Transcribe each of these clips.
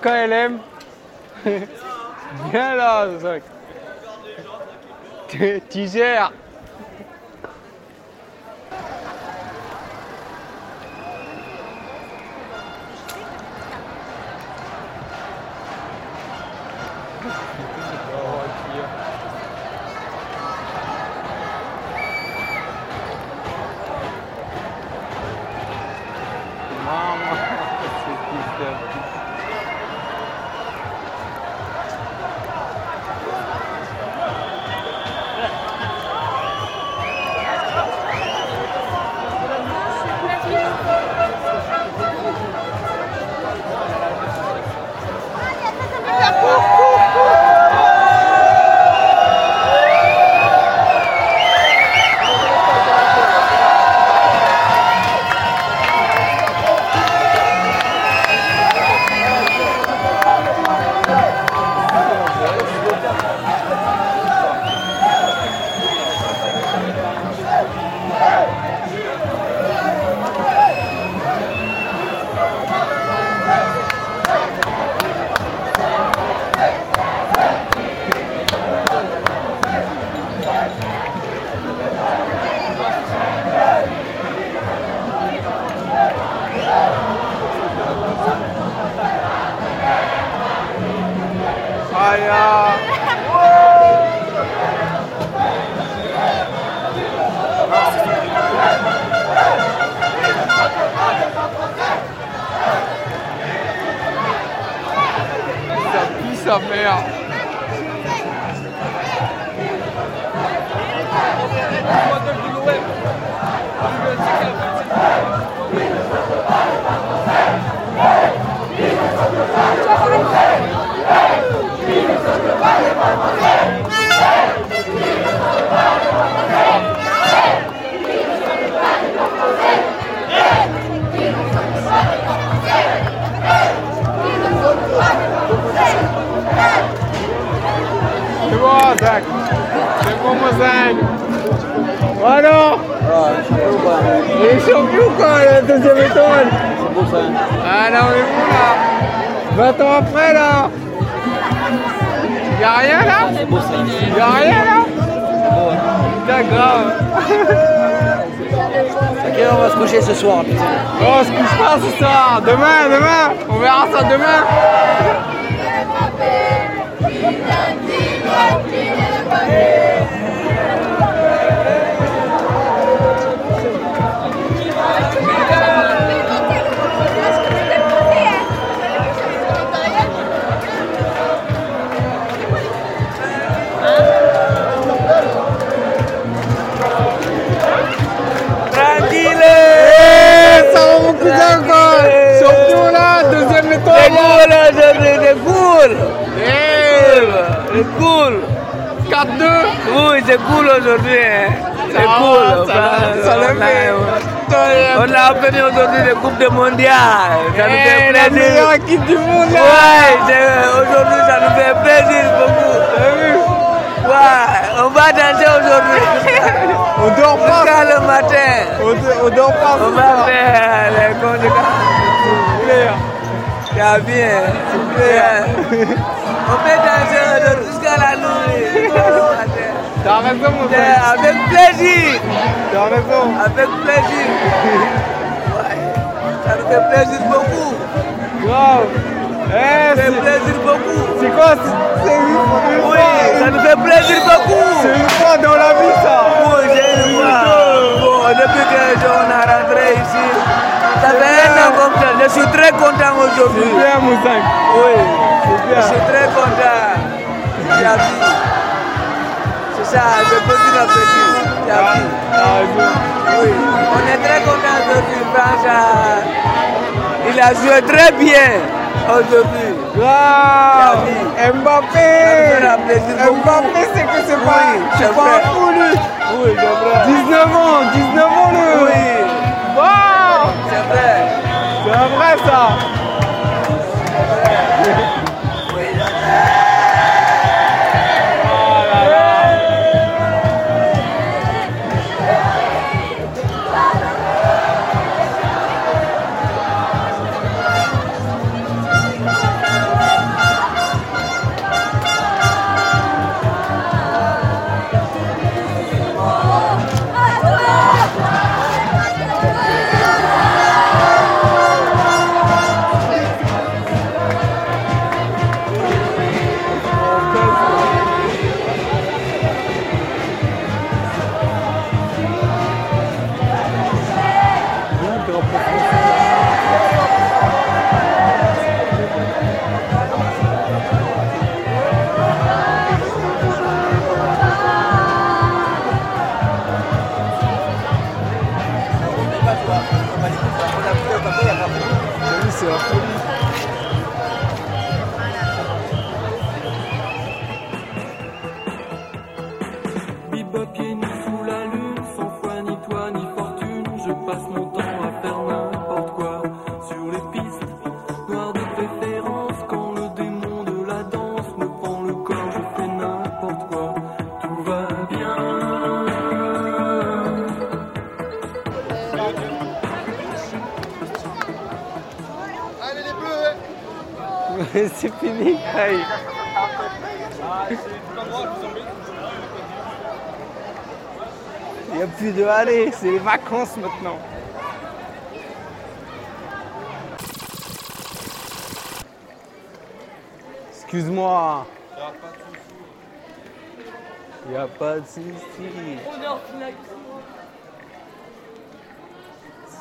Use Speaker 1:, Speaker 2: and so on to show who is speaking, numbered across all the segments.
Speaker 1: au KLM. Viens là, Zach. Tu gères. Ça pue sa 5. Oh non Il est champion ou quoi la deuxième étoile. C'est beau ça. Ah là on est bon là. 20 ans après là. Y'a rien là? Y'a rien là? Putain grave.
Speaker 2: Ok on va se coucher ce soir putain?
Speaker 1: On se couche pas ce soir. Demain, demain. On verra ça demain.
Speaker 2: Cool aujourd'hui hein. C'est cool
Speaker 1: ça va, ça
Speaker 2: on,
Speaker 1: le
Speaker 2: a, on a obtenu aujourd'hui les Coupes de mondial Ça nous
Speaker 1: Eh,
Speaker 2: fait
Speaker 1: la
Speaker 2: plaisir
Speaker 1: meilleure équipe du monde là.
Speaker 2: Ouais, aujourd'hui ça nous fait plaisir beaucoup
Speaker 1: vu
Speaker 2: Ouais, on va danser aujourd'hui
Speaker 1: On dort pas.
Speaker 2: Le matin
Speaker 1: On, on dort pas.
Speaker 2: On va faire les conséquences
Speaker 1: Clair.
Speaker 2: C'est bien, c'est bien. On peut danser aujourd'hui
Speaker 1: T'as raison mon frère.
Speaker 2: Avec plaisir,
Speaker 1: T'as raison.
Speaker 2: avec plaisir. Ouais, ça nous fait plaisir beaucoup.
Speaker 1: Grave. Eh,
Speaker 2: Ça fait
Speaker 1: c'est
Speaker 2: plaisir beaucoup.
Speaker 1: c'est quoi C'est une, une
Speaker 2: Oui,
Speaker 1: fois.
Speaker 2: ça nous fait plaisir beaucoup.
Speaker 1: C'est une fois dans la vie ça.
Speaker 2: Oui, c'est une fois. Bon, depuis que on a rentré ici, ça fait un an comme ça. Je suis très content aujourd'hui.
Speaker 1: C'est bien mon sac.
Speaker 2: Oui,
Speaker 1: C'est
Speaker 2: je suis très content. Tu C'est ça, c'est petit petit. Tu as vu.
Speaker 1: T'as raison.
Speaker 2: Oui, on est très content aujourd'hui. France il a joué très bien aujourd'hui. Ça
Speaker 1: Mbappé. Mbappé c'est que c'est pas,
Speaker 2: Oui,
Speaker 1: c'est
Speaker 2: c'est
Speaker 1: pas
Speaker 2: vrai.
Speaker 1: un fou lui.
Speaker 2: Oui, c'est vrai.
Speaker 1: 19 ans, 19 ans le.
Speaker 2: Oui,
Speaker 1: Wow.
Speaker 2: c'est vrai.
Speaker 1: C'est un vrai ça.
Speaker 2: Oui.
Speaker 1: N'y a plus de aller, c'est les vacances maintenant. Excuse-moi. Il a pas de souci.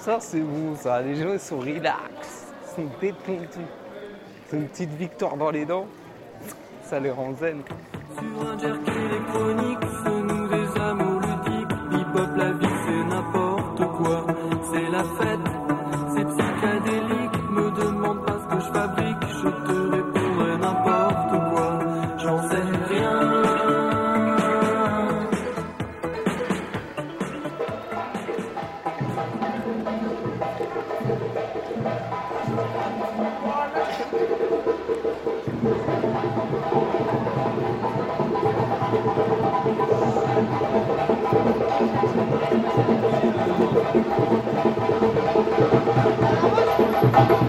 Speaker 1: Ça, c'est bon, ça. Les gens, ils sont relax. Ils sont détendus. Ont une petite victoire dans les dents. Ça les rend zen.
Speaker 3: Électronique, C'est la Sous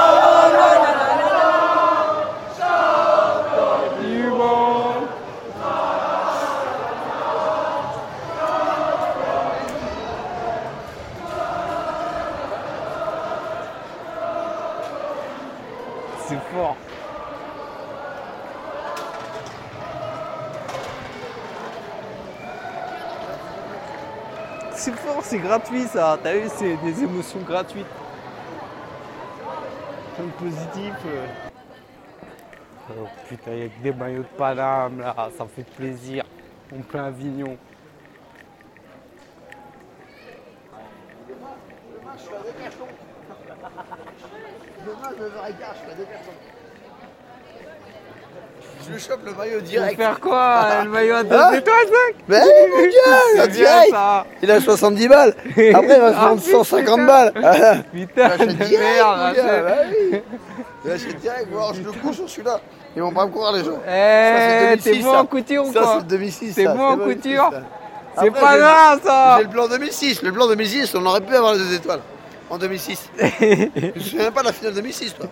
Speaker 1: C'est gratuit ça. T'as vu, c'est des émotions gratuites. Comme positif. euh. Oh putain, il y a que des maillots de Paname là, ça fait plaisir. En plein Avignon.
Speaker 4: Demain, 9h15, je suis à deux personnes. Je le chope le maillot direct.
Speaker 1: faire quoi Le maillot à deux
Speaker 4: Hein
Speaker 1: étoiles, mec
Speaker 4: Mais mon
Speaker 1: bien
Speaker 4: direct
Speaker 1: ça
Speaker 4: Il a 70 balles Après, il va se
Speaker 1: Ah,
Speaker 4: prendre
Speaker 1: putain.
Speaker 4: 150 balles Ah,
Speaker 1: Putain de
Speaker 4: direct,
Speaker 1: merde
Speaker 4: bah oui J'achète direct, je le couche sur celui-là. Ils vont pas me croire, les gens.
Speaker 1: Eh, t'es
Speaker 4: 2006,
Speaker 1: bon
Speaker 4: ça.
Speaker 1: en couture ou
Speaker 4: Ça,
Speaker 1: quoi
Speaker 4: c'est 2006.
Speaker 1: T'es
Speaker 4: ça,
Speaker 1: bon en
Speaker 4: 2006,
Speaker 1: couture
Speaker 4: ça.
Speaker 1: C'est pas grave ça
Speaker 4: J'ai le blanc 2006. Le blanc 2006, on aurait pu avoir les deux étoiles. En 2006. Je me souviens pas de la finale 2006, toi.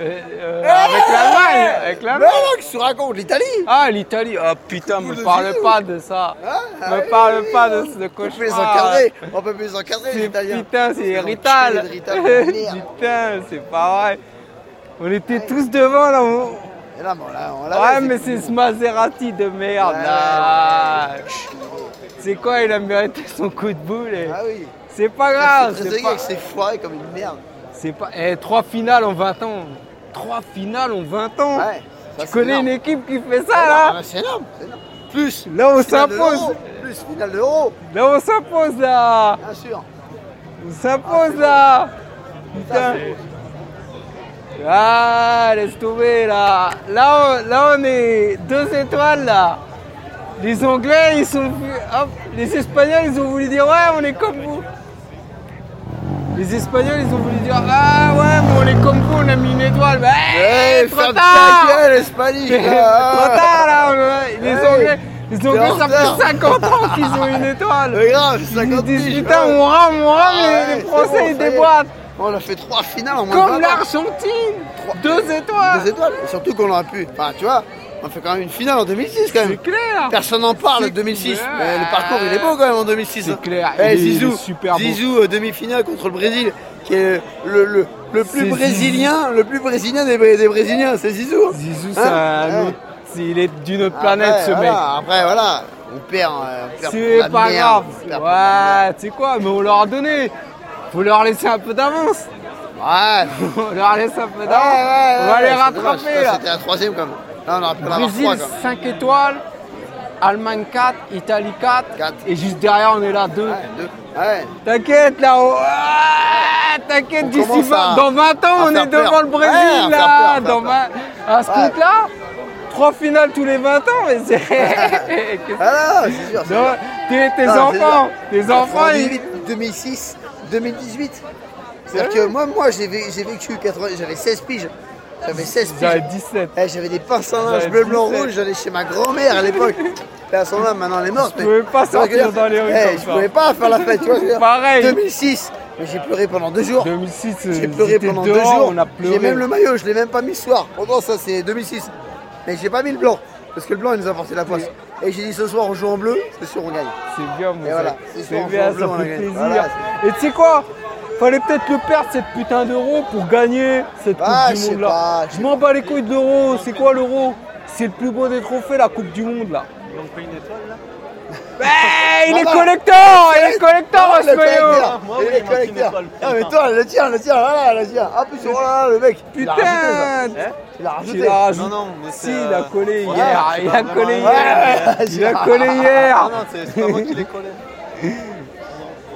Speaker 1: Euh, euh, Avec l'Allemagne Avec
Speaker 4: Mais
Speaker 1: l'Allemagne
Speaker 4: non, qu'est-ce que tu racontes L'Italie
Speaker 1: Ah, l'Italie Ah putain, me parle pas de ça
Speaker 4: Ah,
Speaker 1: Me
Speaker 4: oui.
Speaker 1: parle pas de ce
Speaker 4: On peut les
Speaker 1: cauchemar
Speaker 4: encadrer. On peut plus les encadrer, les Italiens.
Speaker 1: putain, c'est Rital. putain, c'est pas vrai. On était tous devant là. on-
Speaker 4: Et là, bon, là, on l'a
Speaker 1: Ouais, mais
Speaker 4: c'est
Speaker 1: ce Maserati de merde
Speaker 4: Ouais,
Speaker 1: là. C'est quoi, il a mérité son coup de boule. et-
Speaker 4: Ah oui.
Speaker 1: C'est pas
Speaker 4: Ah,
Speaker 1: grave.
Speaker 4: c'est
Speaker 1: pas.
Speaker 4: foiré comme une merde.
Speaker 1: C'est pas. Eh, trois finales en 20 ans. Trois finales en 20 ans.
Speaker 4: Ouais. ça,
Speaker 1: tu connais
Speaker 4: énorme.
Speaker 1: une équipe qui fait ça
Speaker 4: Ah,
Speaker 1: là
Speaker 4: bah, C'est énorme. Plus.
Speaker 1: Là, on s'impose.
Speaker 4: Plus finale d'euro,
Speaker 1: Là, on s'impose là.
Speaker 4: bien sûr.
Speaker 1: On s'impose là. Putain. Ah, laisse tomber là. Là, on, là, on est deux étoiles là. Les Anglais, ils sont. Hop, les Espagnols, ils ont voulu dire ouais, on est comme vous. Les Espagnols, ils ont voulu dire ah ouais, mais on est comme vous, on a mis une étoile. Mais
Speaker 4: Eh,
Speaker 1: trop
Speaker 4: ferme
Speaker 1: tard.
Speaker 4: ta gueule, Espagne
Speaker 1: Trop tard là. on a- Les
Speaker 4: Hey,
Speaker 1: Anglais, les Anglais, ça fait 50 ans qu'ils ont une étoile.
Speaker 4: C'est grave,
Speaker 1: Ils
Speaker 4: 50
Speaker 1: nous disent
Speaker 4: piges,
Speaker 1: putain, on rame, on rame,
Speaker 4: Ah
Speaker 1: les- les Français
Speaker 4: bon,
Speaker 1: ils déboîtent.
Speaker 4: On a fait trois finales en moins
Speaker 1: Comme
Speaker 4: 20 ans.
Speaker 1: l'Argentine, deux étoiles.
Speaker 4: Deux étoiles. Surtout qu'on aurait pu. Enfin, tu vois, on fait quand même une finale en 2006 quand
Speaker 1: C'est
Speaker 4: même.
Speaker 1: clair.
Speaker 4: Personne n'en parle de
Speaker 1: C'est
Speaker 4: 2006.
Speaker 1: clair.
Speaker 4: Mais le parcours il est beau quand même en 2006.
Speaker 1: C'est
Speaker 4: hein.
Speaker 1: clair,
Speaker 4: Eh,
Speaker 1: il
Speaker 4: Zizou,
Speaker 1: est super.
Speaker 4: Zizou, euh, demi-finale contre le Brésil, qui est le, le, le plus
Speaker 1: C'est
Speaker 4: brésilien, le plus brésilien des, des Brésiliens, c'est Zizou.
Speaker 1: Zizou, c'est
Speaker 4: Hein Ouais.
Speaker 1: autre- c'est- il est d'une autre
Speaker 4: Après,
Speaker 1: planète ce mec.
Speaker 4: Après voilà, on perd. euh, perd
Speaker 1: C'est pas
Speaker 4: merde,
Speaker 1: grave. Ouais, tu sais quoi, mais on leur a donné. Faut leur laisser un peu d'avance.
Speaker 4: Ouais.
Speaker 1: On leur laisse un peu
Speaker 4: Ouais, ouais,
Speaker 1: d'avance. on va les
Speaker 4: c'est
Speaker 1: rattraper.
Speaker 4: Ça. C'était la troisième quand même. Là on aurait pu
Speaker 1: Brésil
Speaker 4: trois quand même.
Speaker 1: 5 étoiles, Allemagne 4, Italie 4,
Speaker 4: Quatre.
Speaker 1: et juste derrière on est là 2.
Speaker 4: Ouais, deux. Ouais.
Speaker 1: T'inquiète là, on- Ah, t'inquiète,
Speaker 4: On
Speaker 1: d'ici
Speaker 4: commence
Speaker 1: 20
Speaker 4: à-
Speaker 1: dans 20 ans on est devant
Speaker 4: peur.
Speaker 1: le Brésil
Speaker 4: Ouais,
Speaker 1: là,
Speaker 4: peur,
Speaker 1: dans. 20 à ce
Speaker 4: Ouais.
Speaker 1: compte là, trois finales tous les 20 ans, mais c'est.
Speaker 4: Ah non, c'est sûr. sûr.
Speaker 1: tes, tes
Speaker 4: Non,
Speaker 1: enfants,
Speaker 4: sûr.
Speaker 1: tes enfants, ils-
Speaker 4: 2008, 2006, 2018. C'est-à-dire que moi, moi j'ai vé- j'ai vécu 80, j'avais 16 piges. J'avais 16
Speaker 1: J'avais
Speaker 4: piges.
Speaker 1: 17.
Speaker 4: Eh, j'avais des pinces en linge
Speaker 1: J'avais
Speaker 4: bleu, blanc,
Speaker 1: 17.
Speaker 4: rouge. J'allais chez ma grand-mère à l'époque. Là, à son âme, maintenant elle est morte.
Speaker 1: Je pouvais pas sortir dans les rues
Speaker 4: Eh,
Speaker 1: comme
Speaker 4: Je
Speaker 1: ça.
Speaker 4: pouvais pas faire la fête, tu vois ce que je veux dire
Speaker 1: Pareil.
Speaker 4: 2006, mais j'ai pleuré pendant deux jours.
Speaker 1: 2006,
Speaker 4: J'ai
Speaker 1: euh,
Speaker 4: pleuré
Speaker 1: j'étais
Speaker 4: pendant
Speaker 1: dehors,
Speaker 4: deux jours.
Speaker 1: On a pleuré.
Speaker 4: J'ai même le maillot, je l'ai même pas mis ce soir. Pourtant, ça c'est 2006. Mais j'ai pas mis le blanc. Parce que le blanc il nous a porté la poisse. Et j'ai dit ce soir on joue en bleu, c'est sûr on gagne.
Speaker 1: C'est bien, mon
Speaker 4: Et voilà, c'est sûr,
Speaker 1: bien, ça
Speaker 4: on
Speaker 1: fait plaisir.
Speaker 4: Voilà,
Speaker 1: Et tu sais quoi? Fallait peut-être le perdre cette putain d'euro pour gagner cette Coupe
Speaker 4: Ah, je
Speaker 1: du Monde là.
Speaker 4: pas, je
Speaker 1: m'en bats les couilles de l'euro. C'est quoi l'euro? C'est le plus beau des trophées, la Coupe du Monde là.
Speaker 5: Ils ont pris une étoile là?
Speaker 1: Eh, il est
Speaker 4: Voilà.
Speaker 1: collector Il est collector,
Speaker 4: le collecteur.
Speaker 5: Moi,
Speaker 4: Il est collecteur.
Speaker 5: étoile.
Speaker 4: Ah mais toi, le tien, le tien, voilà, le tien. Ah plus oh là là, le mec. Il a rajouté,
Speaker 1: Putain.
Speaker 4: Il a rajouté.
Speaker 1: Tu l'as rajouté
Speaker 5: Non, non, mais
Speaker 1: Si,
Speaker 5: c'est,
Speaker 1: il a collé hier. Il a collé hier. Il a collé hier.
Speaker 5: non, c'est c'est pas moi qui l'ai collé.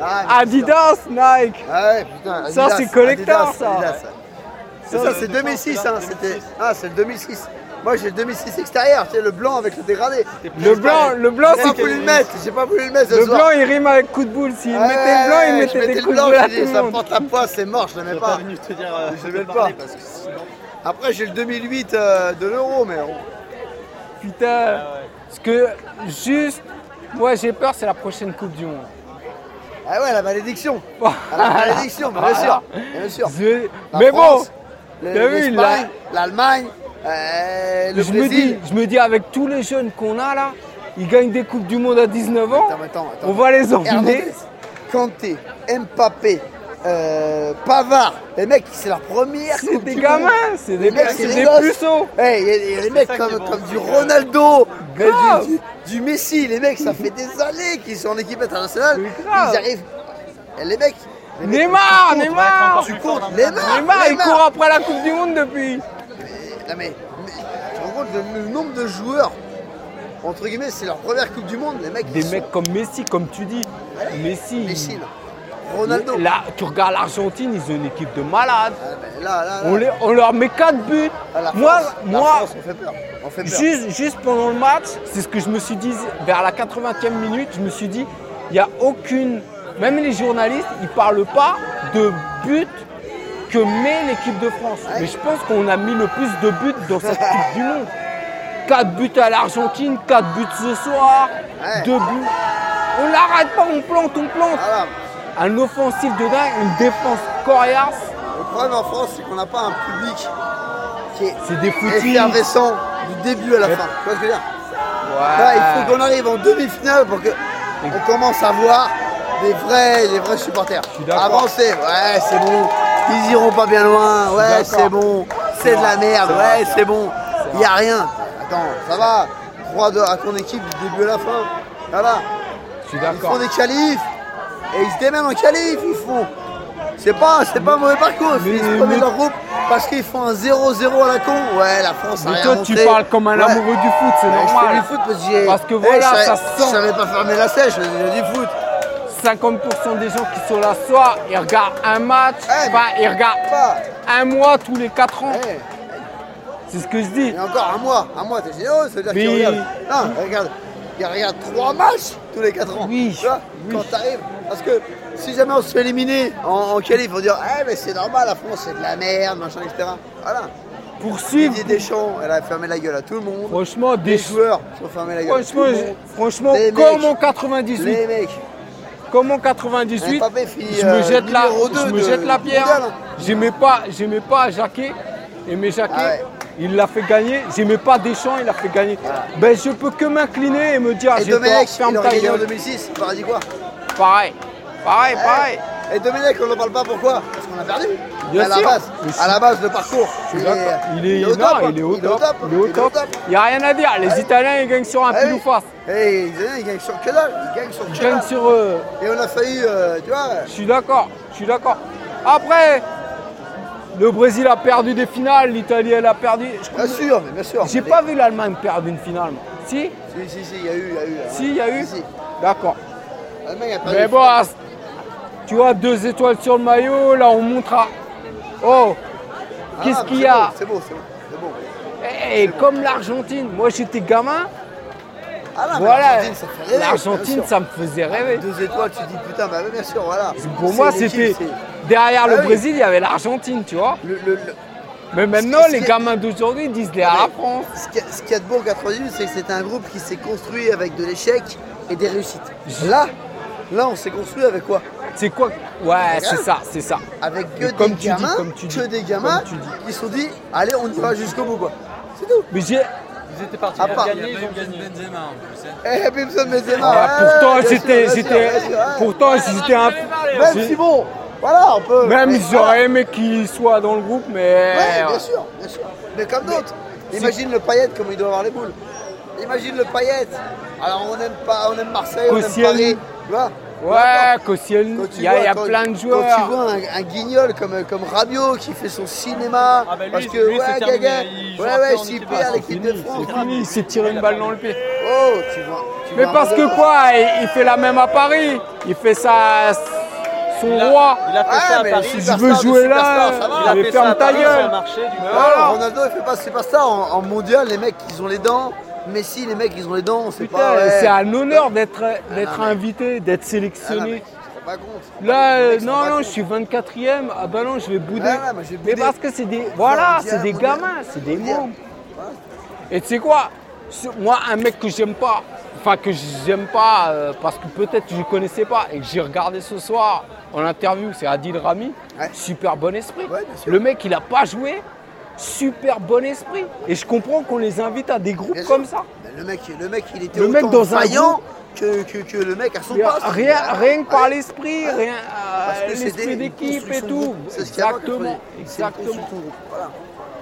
Speaker 4: Ah,
Speaker 1: Adidas, Nike.
Speaker 4: Ah ouais, putain.
Speaker 1: Ça, c'est collector,
Speaker 4: Adidas,
Speaker 1: ça.
Speaker 4: Adidas, C'est ça, c'est 2006, hein. C'était. Ah, c'est le 2006. Moi, j'ai le 2006 extérieur, tu sais, le blanc avec le dégradé.
Speaker 1: Le blanc, le blanc,
Speaker 4: J'ai pas
Speaker 1: c'est
Speaker 4: voulu le mettre, j'ai pas voulu le mettre ce
Speaker 1: Le
Speaker 4: soir.
Speaker 1: blanc, il rime avec coup de boule. S'il
Speaker 4: Ouais,
Speaker 1: mettait le blanc, il
Speaker 4: je
Speaker 1: mettait des
Speaker 4: le
Speaker 1: coups de boule le
Speaker 4: ça porte la poisse, c'est mort, je l'aimais
Speaker 5: suis
Speaker 4: pas.
Speaker 5: pas venu te dire euh,
Speaker 4: Je
Speaker 5: de
Speaker 4: l'aime
Speaker 5: parler
Speaker 4: pas.
Speaker 5: parce que sinon.
Speaker 4: Après, j'ai le 2008 euh, de l'euro, mais.
Speaker 1: Putain. Parce que juste, moi j'ai peur, c'est la prochaine Coupe du Monde.
Speaker 4: Ah ouais, la malédiction. Ah, la malédiction, bien sûr. Bien sûr. La
Speaker 1: Mais
Speaker 4: France,
Speaker 1: bon,
Speaker 4: l'Allemagne, euh, le
Speaker 1: je me, dis, je me dis, avec tous les jeunes qu'on a là, ils gagnent des Coupes du Monde à 19 ans.
Speaker 4: Attends, attends, attends.
Speaker 1: On va les emmener.
Speaker 4: Kanté, Mbappé, euh, Pavard. Les mecs, c'est leur première
Speaker 1: C'est
Speaker 4: Coupe
Speaker 1: des
Speaker 4: du
Speaker 1: gamins,
Speaker 4: Monde.
Speaker 1: c'est
Speaker 4: Les
Speaker 1: des,
Speaker 4: mecs,
Speaker 1: c'est des puceaux.
Speaker 4: Hey, Il y, a- il y a des mecs comme,
Speaker 5: bon.
Speaker 4: du Ronaldo, mais
Speaker 1: Grave.
Speaker 4: du, du- du Messi. Les mecs, ça fait des années qu'ils sont en équipe internationale.
Speaker 1: Mais.
Speaker 4: Ils arrivent. Et les mecs. les mecs,
Speaker 1: Neymar, Neymar
Speaker 5: dans le
Speaker 4: Neymar,
Speaker 1: Neymar, il court après la Coupe du Monde depuis.
Speaker 4: La Ah, mais, mais tu te rends compte le, le nombre de joueurs, entre guillemets, c'est leur première Coupe du Monde, les mecs.
Speaker 1: Des
Speaker 4: sont-
Speaker 1: mecs comme Messi, comme tu dis. Messi.
Speaker 4: Messi, là. Ronaldo.
Speaker 1: Là, tu regardes l'Argentine, ils ont une équipe de malades.
Speaker 4: Ah, ben là, là, là.
Speaker 1: On, les- on leur met 4 buts.
Speaker 4: Ah, la
Speaker 1: moi,
Speaker 4: France, la
Speaker 1: moi
Speaker 4: France, on fait peur. On fait peur.
Speaker 1: juste, juste pendant le match, c'est ce que je me suis dit vers la 80e minute. Je me suis dit, il n'y a aucune. Même les journalistes, ils ne parlent pas de buts que met l'équipe de France. Mais je pense qu'on a mis le plus de buts dans cette Coupe du Monde. 4 buts à l'Argentine, 4 buts ce soir,
Speaker 4: Ouais.
Speaker 1: 2 buts. On n'arrête pas, on plante, on plante.
Speaker 4: Voilà.
Speaker 1: Un offensif de dingue, une défense coriace.
Speaker 4: Le problème en France, c'est qu'on n'a pas un public qui est
Speaker 1: C'est des
Speaker 4: effervescent du début à la fin. Tu vois ce que je veux dire Là, il faut qu'on arrive en demi-finale pour que on commence à voir des vrais, des vrais supporters. c'est ouais, c'est bon, ils iront pas bien loin, ouais, c'est bon, c'est de la merde, ouais, c'est bon, il n'y a rien. Attends, ça va, crois de- à ton équipe du début à la fin. Ça va,
Speaker 1: Je suis
Speaker 4: ils
Speaker 1: d'accord.
Speaker 4: font des qualifs et ils se démènent en qualif, ils font. C'est pas, c'est pas un mauvais parcours, ils finissent premier
Speaker 1: mais-
Speaker 4: de leur groupe parce qu'ils font un 0-0 à la con. Ouais, la France a
Speaker 1: Mais
Speaker 4: rien
Speaker 1: toi, tu
Speaker 4: montré.
Speaker 1: parles comme un
Speaker 4: Ouais.
Speaker 1: amoureux du foot, c'est
Speaker 4: Ouais, je fais
Speaker 1: normal.
Speaker 4: du foot parce que j'ai.
Speaker 1: Parce que
Speaker 4: Eh,
Speaker 1: voilà,
Speaker 4: je savais-
Speaker 1: ça
Speaker 4: Je
Speaker 1: sent.
Speaker 4: savais pas fermer la sèche, je faisais du foot.
Speaker 1: 50% des gens qui sont là ce soir, ils regardent un match, enfin, ils regardent
Speaker 4: Pas.
Speaker 1: un mois tous les 4 ans.
Speaker 4: Eh,
Speaker 1: C'est ce que je dis.
Speaker 4: Et encore un mois, un mois, t'es généreux, ça veut dire
Speaker 1: Mais-
Speaker 4: qu'ils regardent. Non, regarde, ils regardent trois matchs tous les 4 ans.
Speaker 1: Oui,
Speaker 4: Tu vois,
Speaker 1: oui.
Speaker 4: quand t'arrives. Parce que si jamais on se fait éliminer en, en qualif, ils vont dire, eh, mais c'est normal, la France, c'est de la merde, machin, etc. Voilà.
Speaker 1: Pour suivre,
Speaker 4: Didier Deschamps, elle a fermé la gueule à tout le monde.
Speaker 1: franchement,
Speaker 4: Les
Speaker 1: des
Speaker 4: joueurs se sont fermés la gueule. à tout
Speaker 1: Franchement,
Speaker 4: le
Speaker 1: je-
Speaker 4: monde.
Speaker 1: franchement
Speaker 4: Les
Speaker 1: comme
Speaker 4: mecs.
Speaker 1: en 98,
Speaker 4: Les mecs.
Speaker 1: comme en 98,
Speaker 4: Mbappé finit,
Speaker 1: je me
Speaker 4: euh,
Speaker 1: jette la, je me jette la pierre.
Speaker 4: mondial, hein.
Speaker 1: J'aimais pas, j'aimais pas Jacquet, aimais Jacquet.
Speaker 4: Ah ouais.
Speaker 1: Il l'a fait gagner. J'aimais pas Deschamps, il l'a fait gagner. Ben je peux que m'incliner et me dire,
Speaker 4: Et
Speaker 1: j'ai tort, ferme ta
Speaker 4: gagné en
Speaker 1: gueule.
Speaker 4: 2006, il aurait dit quoi
Speaker 1: Pareil, pareil, pareil.
Speaker 4: Et Domenech, on n'en parle pas pourquoi? Parce qu'on a perdu.
Speaker 1: Bien
Speaker 4: à la
Speaker 1: sûr.
Speaker 4: base,
Speaker 1: Mais
Speaker 4: à la base, le parcours. Il est,
Speaker 1: D'accord. Il est,
Speaker 4: il est
Speaker 1: non,
Speaker 4: top.
Speaker 1: il est au top. Il est au top. Il n'y a rien à dire. Les Italiens, ils gagnent sur un pile ou face.
Speaker 4: Et ils, ils gagnent sur que dalle. Ils gagnent sur que
Speaker 1: Ils gagnent
Speaker 4: dalle.
Speaker 1: sur eux.
Speaker 4: Et on a failli, euh, tu vois.
Speaker 1: Je suis d'accord. Je suis d'accord. Après, le Brésil a perdu des finales. L'Italie, elle a perdu.
Speaker 4: Bien sûr, mais bien sûr.
Speaker 1: J'ai pas vu l'Allemagne perdre une finale. moi. Si?
Speaker 4: Si, si, si, il y a eu, il y a eu.
Speaker 1: Si, il y a eu?
Speaker 4: si.
Speaker 1: D'accord. Mais bon, tu vois, deux étoiles sur le maillot. Là, on montre à. Oh
Speaker 4: Ah,
Speaker 1: Qu'est-ce qu'il y a
Speaker 4: C'est beau, c'est beau. c'est beau.
Speaker 1: Et comme l'Argentine. Moi, j'étais gamin.
Speaker 4: Ah mais
Speaker 1: Voilà.
Speaker 4: l'Argentine, ça fait rêver, bien
Speaker 1: L'Argentine,
Speaker 4: sûr.
Speaker 1: ça me faisait rêver.
Speaker 4: Deux étoiles, tu dis putain, bah bien sûr, voilà.
Speaker 1: Pour
Speaker 4: C'est
Speaker 1: moi, c'était.
Speaker 4: c'est-
Speaker 1: Derrière
Speaker 4: Ah
Speaker 1: le
Speaker 4: oui.
Speaker 1: Brésil, il y avait l'Argentine, tu vois.
Speaker 4: Le, le, le-
Speaker 1: Mais maintenant,
Speaker 4: Ce
Speaker 1: les
Speaker 4: ce
Speaker 1: gamins d'aujourd'hui disent les à la France.
Speaker 4: Ce qu'il y a- ce qu'il y a de beau en 98, c'est que c'était un groupe qui s'est construit avec de l'échec et des réussites. Là, là, on s'est construit avec quoi?
Speaker 1: C'est quoi? Ouais, c'est ça, c'est ça.
Speaker 4: Avec que
Speaker 1: Mais comme
Speaker 4: des
Speaker 1: tu dis,
Speaker 4: gamins,
Speaker 1: comme tu dis,
Speaker 4: que des gamins
Speaker 1: comme tu dis.
Speaker 4: qui se sont dit, allez, on y va jusqu'au bout, quoi. C'est tout.
Speaker 1: Mais j'ai.
Speaker 5: Ils étaient partis
Speaker 4: À
Speaker 5: pour
Speaker 4: part-
Speaker 5: gagner, ils ont gagné. Benzema en plus. hein.
Speaker 4: Eh, Bimson Benzema.
Speaker 1: Ah,
Speaker 4: ouais,
Speaker 1: pourtant,
Speaker 4: sûr, ouais.
Speaker 1: pourtant, j'étais un.
Speaker 4: Même si bon, voilà, on peut.
Speaker 1: Même j'aurais
Speaker 4: voilà.
Speaker 1: aimé qu'il soit dans le groupe, mais.
Speaker 4: Ouais, bien sûr, bien sûr. Mais comme d'autres. Imagine le paillette comme il doit avoir les boules. Imagine le paillette. Alors on aime pas, on aime Marseille, on aime. Paris. Tu vois
Speaker 1: Ouais, Koscielny, il y a, y plein de joueurs.
Speaker 4: Quand tu vois un, un guignol comme, comme Rabiot qui fait son cinéma,
Speaker 5: Ah bah lui,
Speaker 4: parce que
Speaker 5: lui,
Speaker 4: ouais, gaga,
Speaker 5: il
Speaker 4: ouais, ouais, s'il perd l'équipe de
Speaker 1: Fini,
Speaker 4: France.
Speaker 1: c'est fini, il s'est tiré une balle dans le pied.
Speaker 4: Oh, tu vois. tu
Speaker 1: Mais
Speaker 4: vois
Speaker 1: parce que quoi, il, il fait la même à Paris. Il fait sa, son
Speaker 5: Il a-
Speaker 1: roi.
Speaker 5: Il a fait
Speaker 4: Ah,
Speaker 5: ça à Paris.
Speaker 4: si
Speaker 1: je veux jouer là,
Speaker 4: ça.
Speaker 5: Il a fait ça
Speaker 1: ferme ta
Speaker 5: ça
Speaker 1: gueule.
Speaker 4: Ronaldo il fait pas c'est pas ça en, en mondial les mecs ils ont les dents Messi les mecs ils ont les dents c'est pas
Speaker 1: c'est un honneur d'être d'être
Speaker 4: non, mais-
Speaker 1: invité, d'être
Speaker 4: Ah, non,
Speaker 1: sélectionné.
Speaker 4: mais, pas
Speaker 1: Là,
Speaker 4: con, les
Speaker 1: euh, non, non, je suis 24ème. Ah bah non, je vais bouder.
Speaker 4: Ouais, mais je vais
Speaker 1: mais
Speaker 4: bouder.
Speaker 1: parce que c'est des. Voilà, c'est des gamins, c'est des mômes. Et tu sais quoi? Moi, un mec que j'aime pas, enfin que j'aime pas euh, parce que peut-être je connaissais pas et que j'ai regardé ce soir en interview, c'est Adil Rami.
Speaker 4: Ouais.
Speaker 1: Super bon esprit.
Speaker 4: Ouais.
Speaker 1: Le mec, il a pas joué. Super bon esprit. Et je comprends qu'on les invite à des groupes
Speaker 4: Bien
Speaker 1: comme
Speaker 4: sûr.
Speaker 1: ça.
Speaker 4: Mais le mec le mec il était
Speaker 1: Le mec dans un
Speaker 4: que, que, que le mec à son poste
Speaker 1: rien, rien que par l'esprit, rien, euh, l'esprit d'équipe et tout. Exactement, exactement.
Speaker 4: Voilà.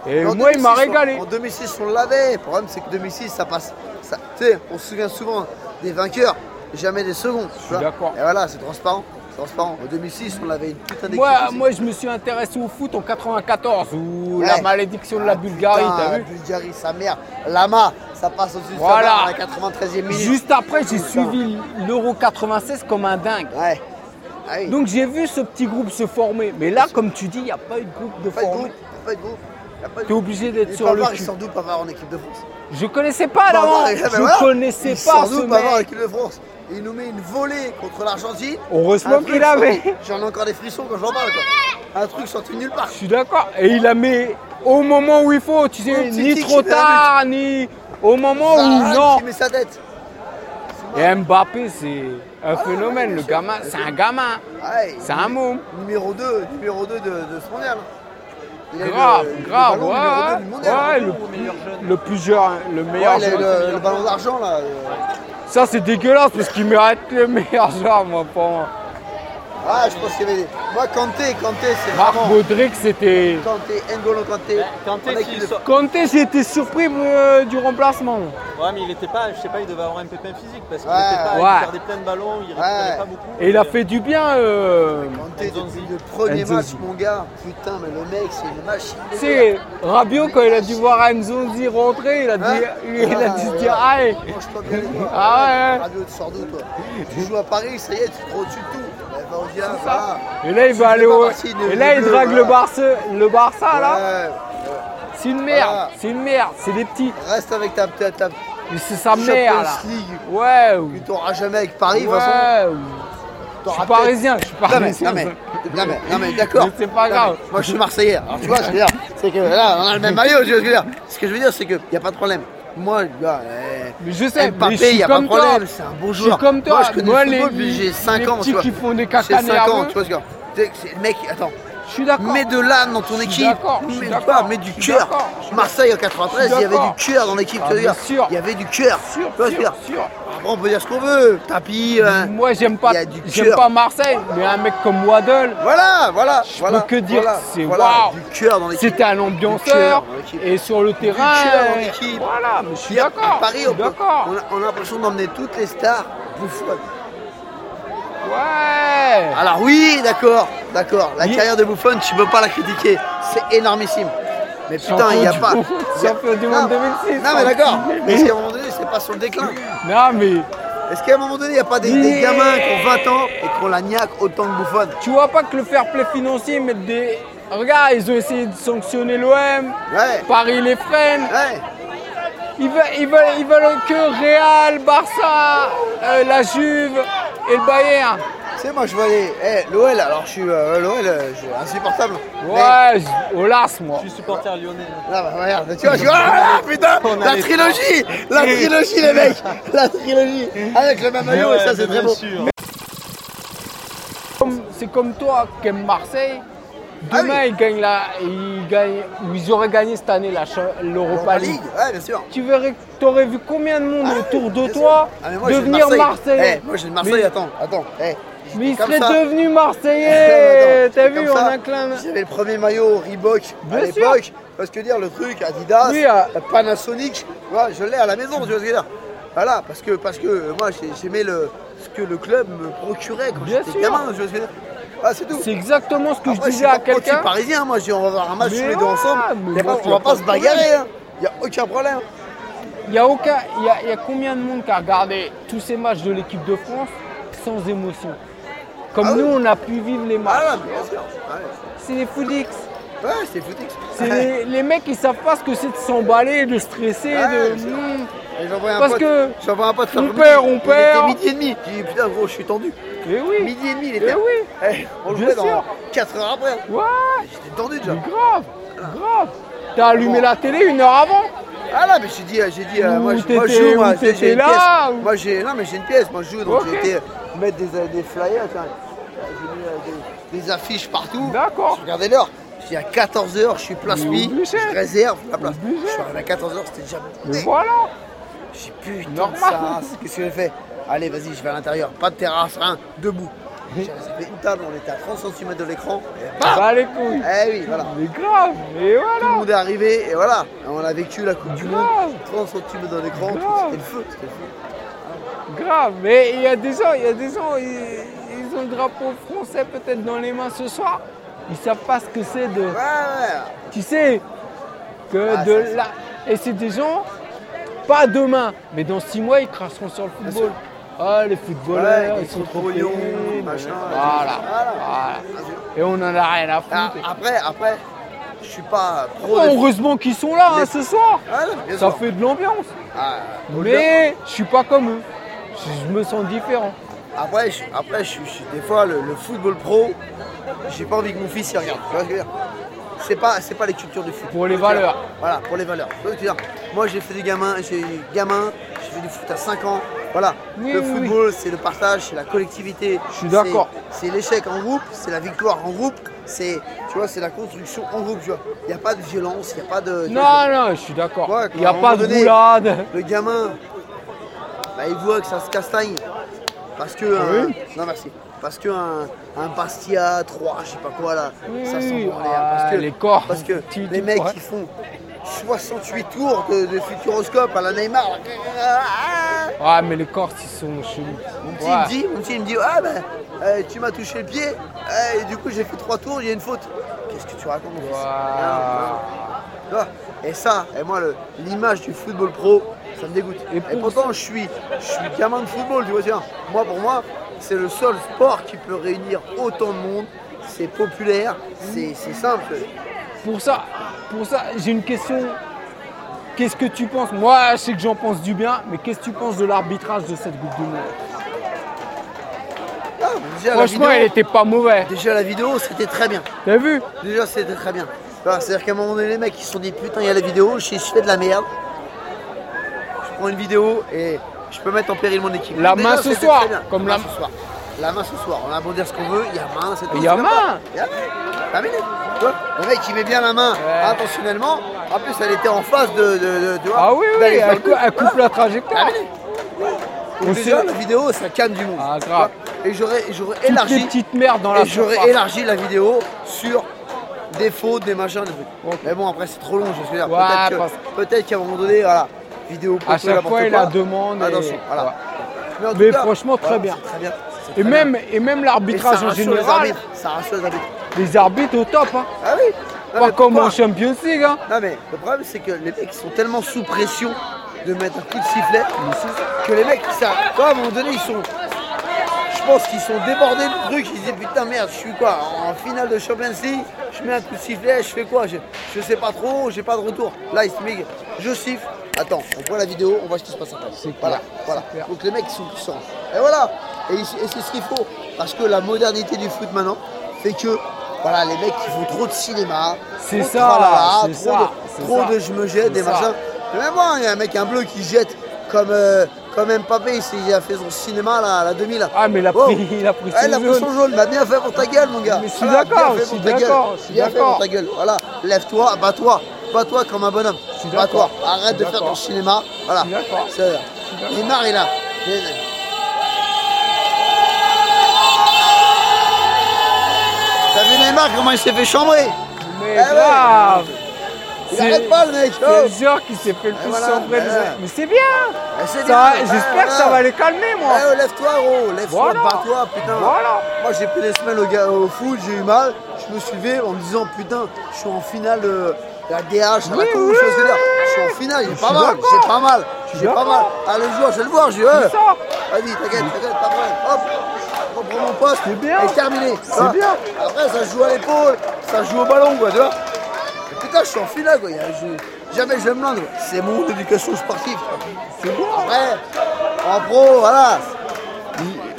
Speaker 1: Et
Speaker 4: En
Speaker 1: moi, il m'a
Speaker 4: 2006, on-
Speaker 1: régalé.
Speaker 4: En 2006, on l'avait. Le problème, c'est que 2006, ça passe. ça- Tu sais, on se souvient souvent des vainqueurs, jamais des seconds. Je
Speaker 1: suis d'accord.
Speaker 4: Et voilà, c'est transparent. Transparent. En 2006, on avait une putain d'équipe.
Speaker 1: Moi,
Speaker 4: aussi.
Speaker 1: moi, je me suis intéressé au foot en 94, où
Speaker 4: Ouais.
Speaker 1: la malédiction de la
Speaker 4: Ah,
Speaker 1: Bulgarie,
Speaker 4: putain,
Speaker 1: t'as
Speaker 4: la
Speaker 1: vu
Speaker 4: Bulgarie, sa mère. Lama, ça passe au-dessus de sa à la 93e minute.
Speaker 1: Juste après, j'ai suivi l'Euro 96 comme un dingue.
Speaker 4: Ouais. Ah oui.
Speaker 1: Donc j'ai vu ce petit groupe se former. Mais là, comme tu dis, il n'y a pas eu de groupe de
Speaker 4: pas de groupe.
Speaker 1: formé.
Speaker 4: Pas de groupe. y a pas de
Speaker 1: T'es
Speaker 4: groupe.
Speaker 1: obligé d'être sur le cul.
Speaker 4: sort d'où Pavard en équipe de France?
Speaker 1: Je connaissais pas
Speaker 4: eh ben
Speaker 1: Je
Speaker 4: voilà.
Speaker 1: connaissais
Speaker 4: il
Speaker 1: pas
Speaker 4: sort
Speaker 1: ce
Speaker 4: d'où Pavard en équipe de France? Et Il nous met une volée contre l'Argentine.
Speaker 1: Heureusement
Speaker 4: Un truc
Speaker 1: qu'il avait.
Speaker 4: J'en ai encore des frissons quand j'en parle quoi. Un truc sorti de nulle part.
Speaker 1: Je suis d'accord. Et il a mis au moment où il faut, tu sais, ni trop tard, ni au moment où non.
Speaker 4: qui met sa tête.
Speaker 1: Et Mbappé, c'est un phénomène, le gamin. C'est un gamin.
Speaker 4: Ouais,
Speaker 1: C'est un môme.
Speaker 4: Numéro 2, numéro 2 de, de ce mondial. Il
Speaker 1: Grave,
Speaker 4: le- le
Speaker 1: grave,
Speaker 4: ballon
Speaker 1: ouais,
Speaker 4: mondial.
Speaker 1: le, le plus jeune, le meilleur
Speaker 4: il a eu
Speaker 1: joueur.
Speaker 4: le, le ballon d'argent là.
Speaker 1: Ça c'est dégueulasse parce qu'il mérite le meilleur joueur, moi, pour moi.
Speaker 4: Ah, je pense qu'il y avait des. Moi, Kanté, Kanté, c'est
Speaker 1: Marc
Speaker 4: vraiment.
Speaker 1: Modric, c'était.
Speaker 4: Kanté, N'Golo Kanté.
Speaker 5: Kanté
Speaker 4: En
Speaker 5: qui sort-
Speaker 1: Kanté, j'ai été surpris euh, du remplacement.
Speaker 5: Ouais, mais il était pas, je sais pas, il devait avoir un pépin physique parce qu'il
Speaker 4: Ouais.
Speaker 5: était pas,
Speaker 1: Ouais.
Speaker 5: il perdait plein de ballons, il récupérait
Speaker 4: Ouais.
Speaker 5: pas beaucoup.
Speaker 1: Et il a fait du bien. euh,
Speaker 4: Kanté, depuis le premier match,
Speaker 1: Nzonzi.
Speaker 4: mon gars. Putain, mais le mec, c'est une machine. de
Speaker 1: Tu
Speaker 4: guerre.
Speaker 1: sais, Rabiot, quand il a dû voir Nzonzi rentrer, il a, dit,
Speaker 4: Hein
Speaker 1: il a dû se dire
Speaker 4: Ah,
Speaker 1: Aïe
Speaker 4: Mange-toi bien les doigts.
Speaker 1: Ah ouais.
Speaker 4: Radio, tu sors d'où toi? Tu joues à Paris, ça y est, tu es trop au-dessus de tout. Eh ben, on dit,
Speaker 1: Et là, il va aller au. Et là, il drague le. Barça, le Barça là.
Speaker 4: Ouais,
Speaker 1: C'est une merde,
Speaker 4: Voilà.
Speaker 1: c'est une merde, c'est des petits.
Speaker 4: Reste avec ta, ta, ta
Speaker 1: Mais c'est sa mère là.
Speaker 4: Champions League
Speaker 1: Ouais,
Speaker 4: que tu n'auras jamais avec Paris. de toute façon.
Speaker 1: ouais. Je
Speaker 4: T'auras
Speaker 1: suis parisien, je suis parisien.
Speaker 4: non mais, non mais, non mais d'accord.
Speaker 1: Mais c'est pas
Speaker 4: Non,
Speaker 1: grave.
Speaker 4: mais Moi je suis Marseillais. Alors tu vois, ce que je veux dire, c'est que là on a le même maillot. Tu vois ce que je veux dire. Ce que je veux dire, c'est qu'il n'y a pas de problème. Moi, eh,
Speaker 1: Mais je sais,
Speaker 4: Mbappé,
Speaker 1: suis
Speaker 4: il n'y a pas de problème. C'est un bon
Speaker 1: Je suis
Speaker 4: joueur.
Speaker 1: comme toi.
Speaker 4: Moi je connais
Speaker 1: Moi,
Speaker 4: le football j'ai 5
Speaker 1: les
Speaker 4: ans.
Speaker 1: petits
Speaker 4: tu vois.
Speaker 1: qui font des
Speaker 4: J'ai
Speaker 1: caca
Speaker 4: 5 ans. Tu vois ce Le mec, attends.
Speaker 1: Je suis d'accord.
Speaker 4: Mets de l'âme dans ton équipe. Mets,
Speaker 1: d'accord,
Speaker 4: pas, mets du cœur. Marseille en 93, il y avait du cœur dans l'équipe.
Speaker 1: Ah,
Speaker 4: tu veux
Speaker 1: bien
Speaker 4: dire.
Speaker 1: sûr.
Speaker 4: Il y avait du cœur.
Speaker 1: Sûr, sûr, sûr.
Speaker 4: On peut dire ce qu'on veut. Tapis. euh,
Speaker 1: Moi, j'aime pas,
Speaker 4: du
Speaker 1: j'aime pas Marseille, mais un mec comme Waddle,
Speaker 4: Voilà, voilà.
Speaker 1: Je
Speaker 4: voilà,
Speaker 1: peux que dire
Speaker 4: voilà,
Speaker 1: c'est
Speaker 4: voilà,
Speaker 1: waouh.
Speaker 4: Du cœur dans l'équipe.
Speaker 1: c'était un ambianceur. Et sur le terrain,
Speaker 4: cœur dans l'équipe.
Speaker 1: voilà, mais je suis d'accord.
Speaker 4: Paris, on, a, on a l'impression d'emmener toutes les stars bouffonnes.
Speaker 1: Ouais.
Speaker 4: Alors oui, d'accord, d'accord. La
Speaker 1: Oui.
Speaker 4: carrière de Buffon, tu peux pas la critiquer. C'est énormissime. Mais putain, il n'y a pas.
Speaker 1: Champion du monde 2006,
Speaker 4: Non, mais d'accord. Mais est-ce qu'à un moment donné, c'est pas sur le déclin
Speaker 1: Non, mais
Speaker 4: Est-ce qu'à un moment donné, il n'y a pas des, gamins qui ont 20 ans et qui ont la niaque autant que Buffon
Speaker 1: tu vois pas que le fair play financier met des. Regarde, ils ont essayé de sanctionner l'OM.
Speaker 4: Ouais.
Speaker 1: Paris les freine.
Speaker 4: Ouais.
Speaker 1: Ils veulent, ils veulent, ils veulent que Real, Barça, euh, la Juve et le Bayern.
Speaker 4: Tu sais, moi, je vois les. Eh, l'OL, alors je suis. euh, L'OL, euh, je suis insupportable.
Speaker 1: Ouais, je- au las, moi.
Speaker 5: Je suis supporter lyonnais.
Speaker 4: Là, bah, regarde, tu vois, je ah, putain,
Speaker 5: On a
Speaker 4: la
Speaker 5: les
Speaker 4: trilogie, la trilogie, les mecs, la trilogie, avec le même maillot, et ça, c'est très beau.
Speaker 1: Comme- C'est comme toi qui aime Marseille. Demain,
Speaker 4: Ah oui.
Speaker 1: ils gagnent la, ils gagnent, ils auraient gagné cette année l'Europa
Speaker 4: Europa
Speaker 1: League.
Speaker 4: League, ouais, bien sûr.
Speaker 1: Tu verrais, t'aurais vu combien de monde autour de toi
Speaker 4: Ah, moi,
Speaker 1: devenir
Speaker 4: Marseille.
Speaker 1: Marseillais.
Speaker 4: Eh, moi, j'ai de Marseille,
Speaker 1: Mais-
Speaker 4: attends, attends. eh,
Speaker 1: Mais ils
Speaker 4: comme
Speaker 1: seraient
Speaker 4: ça.
Speaker 1: devenus
Speaker 4: Attends,
Speaker 1: Marseillais. T'as vu en
Speaker 4: ça.
Speaker 1: un clin d'œil.
Speaker 4: J'avais le premier maillot Reebok à l'époque. Parce que dire le truc Adidas,
Speaker 1: Oui, ah.
Speaker 4: Panasonic, voilà, je l'ai à la maison, tu vois ce que je veux dire. Voilà, parce que, parce que euh, moi j'ai- j'aimais le, ce que le club me procurait quand j'étais gamin, tu vois ce que je veux dire. Voilà, c'est tout.
Speaker 1: C'est exactement ce que
Speaker 4: Après,
Speaker 1: je disais à quelqu'un.
Speaker 4: parisien, moi je dis on va voir un match
Speaker 1: Mais
Speaker 4: tous les deux ensemble.
Speaker 1: mais moi,
Speaker 4: pas- on va
Speaker 1: pas
Speaker 4: se bagarrer, hein. il n'y a aucun problème.
Speaker 1: Il y a aucun, y a, y a combien de monde qui a regardé tous ces matchs de l'équipe de France sans émotion? Comme
Speaker 4: Ah oui.
Speaker 1: nous, on a pu vivre les matchs.
Speaker 4: Ah, bien sûr. Ouais,
Speaker 1: C'est les
Speaker 4: ouais c'est footix.
Speaker 1: C'est les, les mecs qui savent pas ce que c'est de s'emballer, de stresser,
Speaker 4: Ouais,
Speaker 1: de.
Speaker 4: c'est
Speaker 1: Hmm.
Speaker 4: Un
Speaker 1: Parce
Speaker 4: pote,
Speaker 1: que
Speaker 4: un pote
Speaker 1: on perd, on perd.
Speaker 4: Il était midi et demi. J'ai dit putain gros, je suis tendu.
Speaker 1: Eh oui.
Speaker 4: Midi et demi, il était.
Speaker 1: oui.
Speaker 4: Eh, on
Speaker 1: Bien
Speaker 4: jouait
Speaker 1: sûr.
Speaker 4: dans 4 heures après.
Speaker 1: Ouais.
Speaker 4: J'étais tendu déjà.
Speaker 1: Mais grave. Grave. T'as allumé la télé une heure avant.
Speaker 4: Ah là, mais j'ai dit, j'ai dit, euh, moi, je- moi je
Speaker 1: t'étais-
Speaker 4: joue, moi, j'ai
Speaker 1: là, ou-
Speaker 4: Moi j'ai, non mais j'ai une pièce, moi je joue, donc
Speaker 1: Ok.
Speaker 4: j'ai été mettre des, euh, des flyers, tiens, j'ai mis euh, des, des affiches partout.
Speaker 1: D'accord.
Speaker 4: Regardez l'heure. Je dis à 14h, je suis place
Speaker 1: Mais
Speaker 4: mi,
Speaker 1: obligé.
Speaker 4: je réserve la place.
Speaker 1: Obligé.
Speaker 4: Je suis arrivé à 14h, c'était déjà
Speaker 1: Mais voilà.
Speaker 4: J'ai putain
Speaker 1: Normal.
Speaker 4: de ça, qu'est-ce que j'ai fait? Allez, vas-y, je vais à l'intérieur. Pas de terrasse, rien, debout. J'ai réservé une table, on était à 30 cm de l'écran. et bam
Speaker 1: Bah les couilles.
Speaker 4: Eh oui, voilà.
Speaker 1: Mais grave. Et
Speaker 4: Tout le
Speaker 1: voilà.
Speaker 4: monde est arrivé et voilà, on a vécu la Coupe du Monde,
Speaker 1: Grave.
Speaker 4: 30 cm dans l'écran, c'était le feu, c'était le feu.
Speaker 1: Grave. Mais il y a des gens, il y a des gens, ils, ont le drapeau français peut-être dans les mains ce soir, ils savent pas ce que c'est de.
Speaker 4: Ouais, ouais.
Speaker 1: Tu sais que
Speaker 4: Ah,
Speaker 1: de
Speaker 4: ça,
Speaker 1: là. Et c'est des gens, pas demain, mais dans six mois, ils cracheront sur le football. Ah, les footballeurs,
Speaker 4: Ouais,
Speaker 1: ils sont trop payés,
Speaker 4: machin,
Speaker 1: Voilà.
Speaker 4: voilà.
Speaker 1: voilà. Et on en a rien à
Speaker 4: Ah,
Speaker 1: foutre.
Speaker 4: après, après, je suis pas pro
Speaker 1: Oh, heureusement qu'ils sont là hein, ce soir.
Speaker 4: Ah,
Speaker 1: Ça fait de l'ambiance.
Speaker 4: Ah,
Speaker 1: Mais je suis pas comme eux. Je, me sens différent.
Speaker 4: Après, je, après je, des fois, le, le football pro, j'ai pas envie que mon fils y regarde. C'est pas, c'est pas les cultures du foot.
Speaker 1: Pour les valeurs.
Speaker 4: Voilà, pour les valeurs. Moi, j'ai fait des gamins, j'ai gamin, j'ai fait du foot à 5 ans. Voilà.
Speaker 1: Oui,
Speaker 4: le
Speaker 1: oui,
Speaker 4: football, c'est le partage, c'est la collectivité.
Speaker 1: Je suis d'accord.
Speaker 4: C'est l'échec en groupe, c'est la victoire en groupe, c'est, tu vois, c'est la construction en groupe. Tu vois, il n'y a pas de violence, il n'y a pas de.
Speaker 1: Non, non, je suis d'accord. Il n'y a
Speaker 4: un
Speaker 1: pas de
Speaker 4: donné,
Speaker 1: roulade.
Speaker 4: Le gamin, bah, il voit que ça se castagne. Parce que.
Speaker 1: Ah
Speaker 4: un-
Speaker 1: oui
Speaker 4: non, merci. Parce qu'un un Bastia 3, je sais pas quoi là, ça
Speaker 1: oui,
Speaker 4: s'en
Speaker 1: oui.
Speaker 4: branle, hein, Parce
Speaker 1: Ah,
Speaker 4: que,
Speaker 1: les corps.
Speaker 4: Parce que les mecs qui font 68 tours de, de futuroscope à la Neymar. là.
Speaker 1: Ah, mais les corps, ils sont chelous.
Speaker 4: Mon petit,
Speaker 1: Ouais.
Speaker 4: il me dit, mon petit, il me dit, ah ben, euh, tu m'as touché le pied, euh, et du coup j'ai fait 3 tours, il y a une faute. Qu'est-ce que tu racontes vois Et ça, et moi, l'image du football pro, ça me dégoûte.
Speaker 1: Et
Speaker 4: Et,
Speaker 1: pour-
Speaker 4: pourtant, je suis, je suis gamin de football, tu vois. tiens. Moi, pour moi, c'est le seul sport qui peut réunir autant de monde. C'est populaire, c'est simple.
Speaker 1: Pour ça, pour ça, j'ai une question. Qu'est-ce que tu penses? Moi, je sais que j'en pense du bien, mais qu'est-ce que tu penses de l'arbitrage de cette Coupe du Monde?
Speaker 4: Ah, déjà,
Speaker 1: Franchement,
Speaker 4: vidéo,
Speaker 1: elle était pas mauvais.
Speaker 4: déjà, la vidéo, c'était très bien.
Speaker 1: T'as vu?
Speaker 4: Déjà, c'était très bien. C'est-à-dire qu'à un moment donné, les mecs, ils se sont dit putain, il y a la vidéo, je, fais de la merde. Je prends une vidéo et je peux mettre en péril mon équipe.
Speaker 1: La
Speaker 4: Déjà,
Speaker 1: main ce soir, comme
Speaker 4: la
Speaker 1: la-
Speaker 4: main ce soir. La main ce soir. On a beau dire ce qu'on veut, il y a main, c'est tout.
Speaker 1: Il y a
Speaker 4: c'est comme
Speaker 1: main.
Speaker 4: ça. Il y a main. Terminé. Vois, Le mec, il met bien la main intentionnellement. En plus, elle était en face de. de, de- tu vois,
Speaker 1: Ah oui, oui, elle,
Speaker 4: le
Speaker 1: cou-
Speaker 4: coup.
Speaker 1: elle coupe
Speaker 4: Voilà.
Speaker 1: la trajectoire.
Speaker 4: Terminé.
Speaker 1: On
Speaker 4: Donc déjà, la vidéo, ça calme du monde.
Speaker 1: Ah, grave.
Speaker 4: Et j'aurais
Speaker 1: Toutes les
Speaker 4: élargi.
Speaker 1: petites merdes dans la
Speaker 4: Et j'aurais élargi la vidéo sur des fautes, des machins, des trucs. Mais bon, après, c'est trop long, je veux dire.
Speaker 1: Ouais,
Speaker 4: Peut-être qu'à un moment donné, voilà, vidéo pour
Speaker 1: À chaque fois, il la demande. et-
Speaker 4: Attention, voilà.
Speaker 1: Ouais.
Speaker 4: en tout
Speaker 1: Mais franchement, très bien.
Speaker 4: Très bien.
Speaker 1: Et même, et même l'arbitrage en général,
Speaker 4: Ça rassure les arbitres.
Speaker 1: Les arbitres au top. Hein.
Speaker 4: Ah oui Non,
Speaker 1: Pas comme en Champions League. Hein.
Speaker 4: Non mais le problème c'est que les mecs sont tellement sous pression de mettre un coup de sifflet que les mecs, ça, à un moment donné ils sont. Je pense qu'ils sont débordés du truc, ils se disent putain merde, je suis quoi En finale de Champions League, je mets un coup de sifflet, je fais quoi? Je, je sais pas trop, j'ai pas de retour. Là il se met, je siffle, attends, on voit la vidéo, on voit ce qui se passe après. Voilà, voilà. Donc les mecs ils sont puissants. Et voilà, et, et c'est ce qu'il faut, parce que la modernité du foot maintenant fait que voilà, les mecs ils font trop de cinéma,
Speaker 1: C'est ça,
Speaker 4: tralala, trop
Speaker 1: ça,
Speaker 4: de- trop
Speaker 1: ça.
Speaker 4: de je me jette, des machins. Mais même moi, il y a un mec, un bleu qui jette comme, euh, comme Mbappé, il, il a fait son cinéma là, à la 2000.
Speaker 1: Ah, mais il a
Speaker 4: Wow.
Speaker 1: pris, il a pris
Speaker 4: Ah, il a
Speaker 1: son
Speaker 4: pris
Speaker 1: jaune.
Speaker 4: son jaune, bah bien fait pour ta gueule mon gars.
Speaker 1: Mais je suis
Speaker 4: Voilà,
Speaker 1: d'accord, je suis d'accord,
Speaker 4: Bien fait pour ta gueule. Voilà, lève-toi, bats-toi, bats-toi comme un bonhomme. Bats-toi, arrête de faire ton cinéma. Voilà. Neymar il a. Neymar comment il s'est fait chambrer
Speaker 1: Mais
Speaker 4: Eh ouais.
Speaker 1: grave.
Speaker 4: Il
Speaker 1: C'est-
Speaker 4: arrête pas le mec.
Speaker 1: C'est
Speaker 4: oh.
Speaker 1: le joueur qui s'est fait le plus
Speaker 4: voilà,
Speaker 1: sombrer.
Speaker 4: ouais.
Speaker 1: Mais c'est bien.
Speaker 4: Eh, bien.
Speaker 1: J'espère que ça va les calmer, moi.
Speaker 4: Ouais, lève-toi, gros, lève-toi,
Speaker 1: Voilà.
Speaker 4: bats-toi, putain.
Speaker 1: Voilà.
Speaker 4: Moi, j'ai pris des semaines au, au foot, j'ai eu mal. Je me levé en me disant, putain, je suis en finale de la DH à la
Speaker 1: Oui, oui,
Speaker 4: je dire.
Speaker 1: oui,
Speaker 4: Je suis en finale, j'ai
Speaker 1: Je
Speaker 4: pas mal, j'ai pas mal, j'ai pas mal. Ah, le joueur, je vais le voir, j'ai euh,
Speaker 1: C'est ça.
Speaker 4: Vas-y, t'inquiète, t'inquiète, pas de problème. Hop, mon poste.
Speaker 1: C'est bien.
Speaker 4: Et terminé.
Speaker 1: C'est bien.
Speaker 4: Après, ça joue à l'épaule, ça joue au ballon, quoi, tu vois. Et putain, je suis en finale, quoi. Je- jamais je vais me plaindre. C'est mon éducation sportive.
Speaker 1: C'est bien.
Speaker 4: Après, en pro, voilà.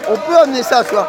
Speaker 4: On peut amener ça, tu vois.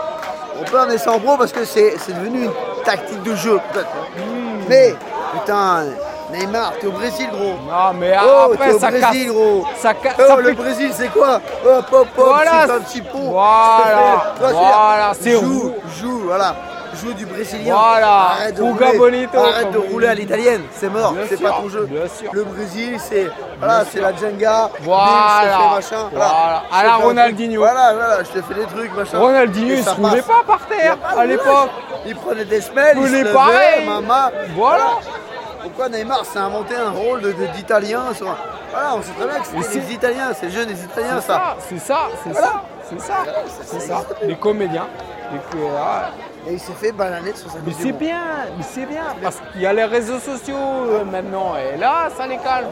Speaker 4: On peut amener ça en pro parce que c'est devenu une tactique de jeu, peut-être.
Speaker 1: Hmm.
Speaker 4: Mais, putain, Neymar, t'es au Brésil, gros.
Speaker 1: Non, mais
Speaker 4: Oh,
Speaker 1: après,
Speaker 4: au
Speaker 1: ça
Speaker 4: Brésil,
Speaker 1: casse.
Speaker 4: gros.
Speaker 1: Ça, ca-
Speaker 4: Oh,
Speaker 1: ça
Speaker 4: le
Speaker 1: fait-
Speaker 4: Brésil, c'est quoi Hop, hop, hop,
Speaker 1: Voilà.
Speaker 4: c'est un petit pont.
Speaker 1: Voilà. Voilà, c'est
Speaker 4: Joue, joue, voilà. Joue du brésilien.
Speaker 1: Voilà.
Speaker 4: Arrête de
Speaker 1: Fuga
Speaker 4: rouler,
Speaker 1: bonito,
Speaker 4: Arrête de rouler à l'italienne, c'est mort, c'est pas ton jeu.
Speaker 1: bien sûr.
Speaker 4: Le Brésil, c'est voilà, c'est la Jenga.
Speaker 1: Voilà.
Speaker 4: machin.
Speaker 1: Voilà. À la. Ronaldinho.
Speaker 4: Voilà, voilà, je te fais des trucs, machin.
Speaker 1: Ronaldinho, il se roulait pas par terre à l'époque.
Speaker 4: Il prenait des semelles, il se levait, maman.
Speaker 1: Voilà.
Speaker 4: Pourquoi Neymar s'est inventé un rôle de- de- d'italien Voilà, on sait très bien que
Speaker 1: Et
Speaker 4: c'était
Speaker 1: c'est-
Speaker 4: les Italiens, c'est le jeu des Italiens ça.
Speaker 1: c'est ça, c'est
Speaker 4: Voilà.
Speaker 1: ça. C'est ça, c'est ça. Les comédiens. Co- ah,
Speaker 4: Et il s'est fait bananer sur sa
Speaker 1: Mais c'est bien, mais c'est bien, parce qu'il y a les réseaux sociaux euh, maintenant, et là, ça les calme.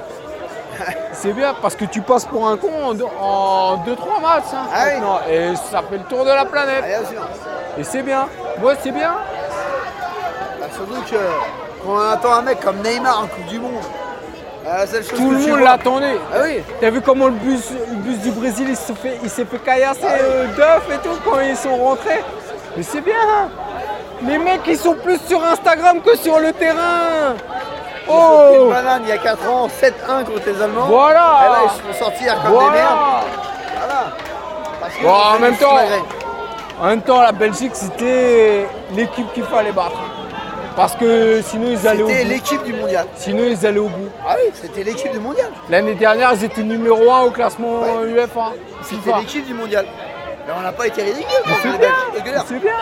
Speaker 1: C'est bien, parce que tu passes pour un con en 2-3 matchs, hein,
Speaker 4: Ah oui.
Speaker 1: et ça fait le tour de la
Speaker 4: Ah,
Speaker 1: planète.
Speaker 4: bien sûr.
Speaker 1: Et c'est bien, moi c'est bien.
Speaker 4: Bah, surtout que quand on attend un mec comme Neymar en Coupe du Monde, euh,
Speaker 1: Tout le monde l'attendait.
Speaker 4: Ah oui.
Speaker 1: T'as vu comment le bus, le bus du Brésil il s'est fait, il s'est fait caillasser
Speaker 4: Ah
Speaker 1: euh, d'œufs et tout quand ils sont rentrés Mais c'est bien hein. Les mecs ils sont plus sur Instagram que sur le terrain
Speaker 4: une
Speaker 1: Oh
Speaker 4: banane il y a 4 ans, 7-1 contre les Allemands.
Speaker 1: Voilà.
Speaker 4: Et là, ils se font sortir comme des
Speaker 1: Voilà
Speaker 4: merdes. Voilà. Parce que
Speaker 1: Bon, en même
Speaker 4: des
Speaker 1: temps. En même temps, la Belgique, c'était l'équipe qu'il fallait battre. Parce que sinon, ils allaient au
Speaker 4: C'était
Speaker 1: bout.
Speaker 4: l'équipe du mondial.
Speaker 1: Sinon, ils allaient au bout.
Speaker 4: Ah oui, c'était l'équipe du mondial.
Speaker 1: L'année dernière, ils étaient numéro 1 au classement UEFA.
Speaker 4: C'était l'équipe du mondial. Mais on n'a pas été ridicule
Speaker 1: C'est bien, c'est bien.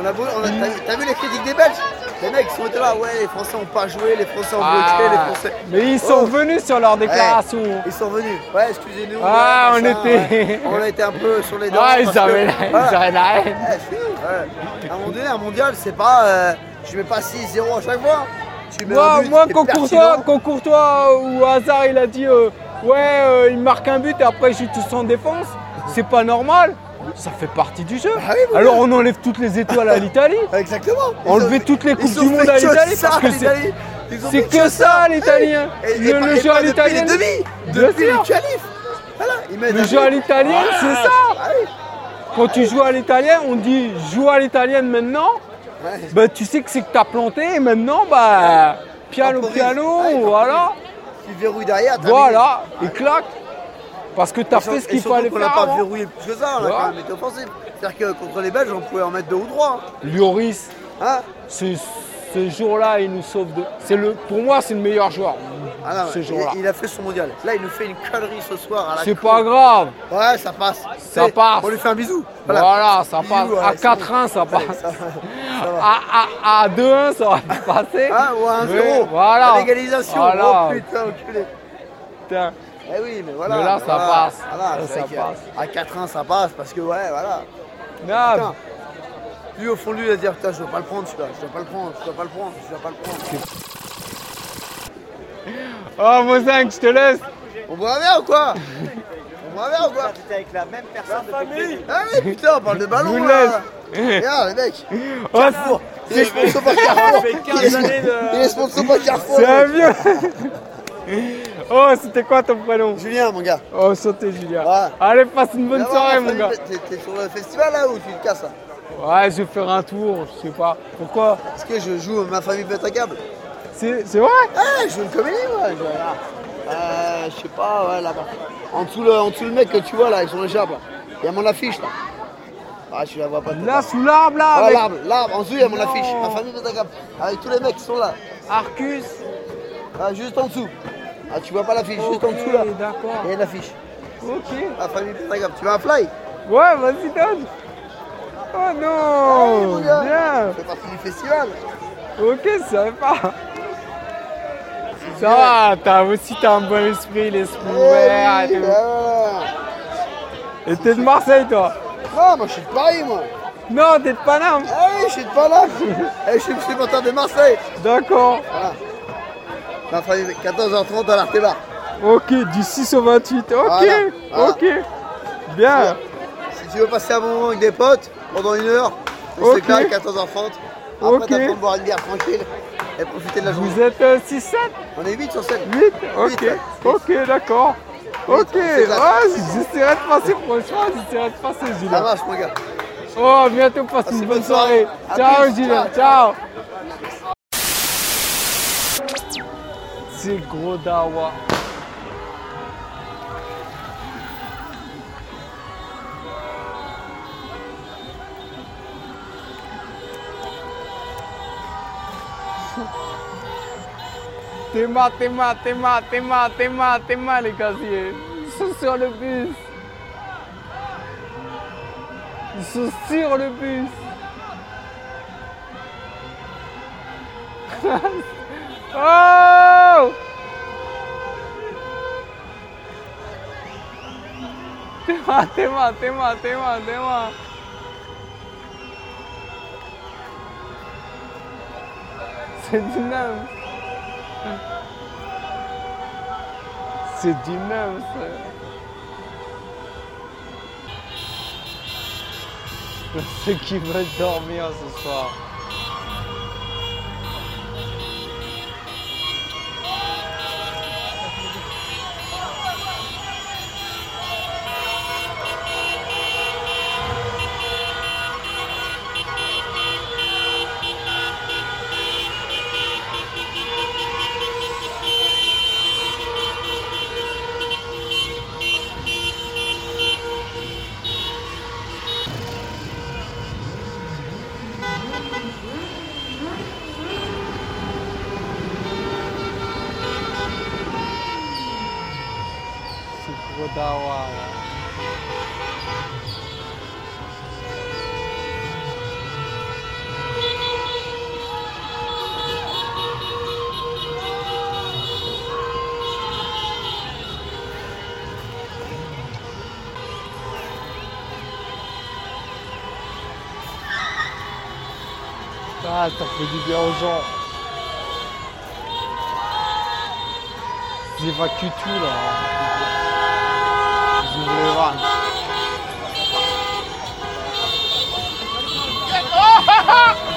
Speaker 4: On a beau- on a- T'as vu- les critiques des Belges? Les mecs sont là, ouais, les Français ont pas joué, les Français ont bloqué,
Speaker 1: Ah,
Speaker 4: les Français.
Speaker 1: mais ils sont
Speaker 4: Oh.
Speaker 1: venus sur leur déclaration.
Speaker 4: Ouais, ils sont venus. Ouais, excusez-nous.
Speaker 1: Ah,
Speaker 4: ouais,
Speaker 1: on était-
Speaker 4: ouais. On a été un peu sur les dents.
Speaker 1: Ah, ils
Speaker 4: que-
Speaker 1: avaient la,
Speaker 4: Voilà.
Speaker 1: ils avaient la haine.
Speaker 4: Ouais, ouais. À un moment donné, un mondial, c'est pas. euh, tu mets pas 6-0 à chaque fois. Tu mets
Speaker 1: Moi, moi
Speaker 4: pertinent.
Speaker 1: quand Courtois ou Hazard, il a dit euh, Ouais, euh, il marque un but et après, je suis tous en défense, c'est pas normal. Ça fait partie du jeu.
Speaker 4: Ah oui, oui,
Speaker 1: Alors, on enlève toutes les étoiles à l'Italie.
Speaker 4: Exactement.
Speaker 1: Enlever toutes les Coupes du Monde à l'Italie
Speaker 4: ça,
Speaker 1: parce que c'est- que ça, l'italien.
Speaker 4: Et
Speaker 1: Le, jeu à l'italien.
Speaker 4: Depuis le
Speaker 1: jeu à
Speaker 4: but.
Speaker 1: l'italienne, c'est ça.
Speaker 4: Ah oui.
Speaker 1: Quand tu joues à l'italienne, on dit joue à l'italienne maintenant.
Speaker 4: Ouais.
Speaker 1: Bah, tu sais que c'est que t'as planté et maintenant, bah, piano,
Speaker 4: Temporise.
Speaker 1: piano,
Speaker 4: Ouais,
Speaker 1: voilà.
Speaker 4: Tu verrouilles derrière.
Speaker 1: Voilà, et claque. Parce que t'as
Speaker 4: Et sur-
Speaker 1: fait ce qu'il fallait faire.
Speaker 4: n'a pas
Speaker 1: avant.
Speaker 4: verrouillé plus que ça, on a quand même été offensif. C'est-à-dire que contre les Belges, on pouvait en mettre deux ou trois.
Speaker 1: Lloris,
Speaker 4: Hein
Speaker 1: ce, ce jour-là, il nous sauve de. C'est le, pour moi, c'est le meilleur joueur.
Speaker 4: Ah non,
Speaker 1: ce
Speaker 4: il-
Speaker 1: jour-là.
Speaker 4: il, a fait son mondial. Là, il nous fait une connerie ce soir à la
Speaker 1: C'est pas grave.
Speaker 4: Ouais, ça passe.
Speaker 1: Ça passe.
Speaker 4: On lui fait un bisou.
Speaker 1: Voilà, ça passe.
Speaker 4: ouais,
Speaker 1: à
Speaker 4: c'est
Speaker 1: 4-1, ça passe.
Speaker 4: ça va. Ça va.
Speaker 1: À, à, à 2-1, ça pu passer.
Speaker 4: Hein, ou à 1-0.
Speaker 1: Mais Voilà.
Speaker 4: À l'égalisation.
Speaker 1: Voilà.
Speaker 4: Oh putain, enculé.
Speaker 1: Putain.
Speaker 4: Eh oui, mais voilà.
Speaker 1: Mais là,
Speaker 4: mais
Speaker 1: ça
Speaker 4: voilà.
Speaker 1: passe.
Speaker 4: Voilà,
Speaker 1: Là,
Speaker 4: c'est
Speaker 1: ça passe.
Speaker 4: À 4-1, ça passe parce que, ouais, voilà.
Speaker 1: Ah,
Speaker 4: Putain. Lui, au fond de lui, il va dire Putain, je dois pas le prendre, celui-là. Je dois pas le prendre, je dois pas le prendre, je dois pas le prendre.
Speaker 1: Oh, Mozingue, je te laisse.
Speaker 4: On boit un verre ou quoi? On boit un verre ou quoi?
Speaker 5: T'étais avec la même personne depuis
Speaker 4: Ah oui, putain, on parle de ballon
Speaker 1: Je vous
Speaker 4: là.
Speaker 1: laisse.
Speaker 4: Regarde, les mecs.
Speaker 1: Oh,
Speaker 4: Carrefour. Il est sponsor par Carrefour.
Speaker 5: fait 15
Speaker 4: Il est-
Speaker 5: années de-
Speaker 4: Il est sponsor par Carrefour.
Speaker 1: c'est un vieux. Oh, c'était quoi ton prénom?
Speaker 4: Julien, mon gars.
Speaker 1: Oh, santé, Julien.
Speaker 4: Ouais.
Speaker 1: Allez, passe une bonne soirée, mon gars.
Speaker 4: famille, T'es t'es sur le festival là ou tu te casses là?
Speaker 1: Ouais, je vais faire un tour, je sais pas. Pourquoi?
Speaker 4: Parce que je joue Ma famille pète un câble.
Speaker 1: C'est vrai?
Speaker 4: Ah, je joue une comédie moi. Je, euh, je sais pas, ouais, là-bas. En dessous, le, en dessous le mec que tu vois là, avec son écharpe là. Il y a mon affiche là. Ah, tu la vois pas.
Speaker 1: Là, sous l'arbre, là,
Speaker 4: Ah, l'arbre, l'arbre, en dessous il y a mon
Speaker 1: Non.
Speaker 4: affiche. Ma famille un câble. Avec tous les mecs qui sont là.
Speaker 1: Arcus.
Speaker 4: Ah, juste en dessous. Ah, tu vois pas l'affiche, juste en dessous là.
Speaker 1: D'accord.
Speaker 4: Il y a une affiche.
Speaker 1: Ok.
Speaker 4: Ma famille un câble. Tu veux un fly?
Speaker 1: Ouais, vas-y, donne. Oh
Speaker 4: Allez,
Speaker 1: non
Speaker 4: mon gars.
Speaker 1: Bien
Speaker 4: C'est parti du festival.
Speaker 1: Ok, je savais pas. Ça va, t'as aussi t'as un bon esprit, l'esprit ouvert et tout. Et t'es de Marseille, toi
Speaker 4: Non, moi je suis de Paris moi.
Speaker 1: Non, t'es de Paname.
Speaker 4: Ah oui, je suis de Paname. Eh, je suis supporter de Marseille.
Speaker 1: D'accord.
Speaker 4: Voilà. Ma famille, 14h30 à l'Artébar.
Speaker 1: Ok, du 6 au 28. Ok,
Speaker 4: Voilà, voilà.
Speaker 1: ok. Bien.
Speaker 4: Si tu veux passer un bon moment avec des potes, pendant une heure, on
Speaker 1: Ok.
Speaker 4: s'éclate, 14h30. Après,
Speaker 1: Ok.
Speaker 4: t'as le temps de boire une bière tranquille et profiter de la journée.
Speaker 1: Vous êtes euh, 6-7
Speaker 4: On est 8 sur 7.
Speaker 1: 8 Ok, ok, d'accord. Ok, j'essaierai de passer, franchement, j'essaierai de passer,
Speaker 4: Ça
Speaker 1: Julien.
Speaker 4: marche, mon gars.
Speaker 1: Oh, à bientôt, passe
Speaker 4: Passez
Speaker 1: une
Speaker 4: bonne
Speaker 1: bonne soirée. Ciao,
Speaker 4: plus,
Speaker 1: Julien, ciao.
Speaker 4: ciao.
Speaker 1: C'est gros dawa. Théma, théma, théma, théma, théma, théma, les casiers. Ils sont sur le bus. Ils sont sur le bus. oh Téma, téma, téma, téma, téma. C'est du neuf. C'est du neuf, ça. Ceux qui veulent dormir ce soir. fais du bien aux gens. J'évacue tout là. J'ouvre les vannes.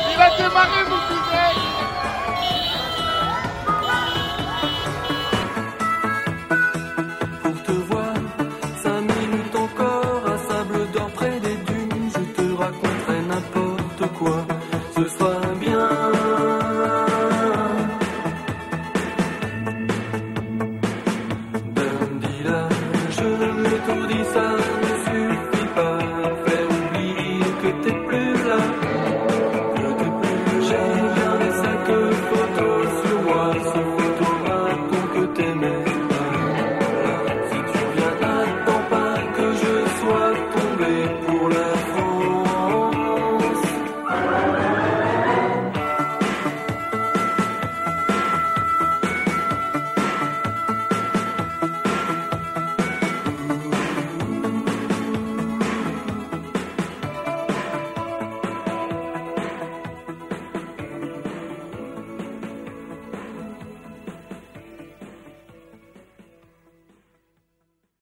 Speaker 1: Il va démarrer mon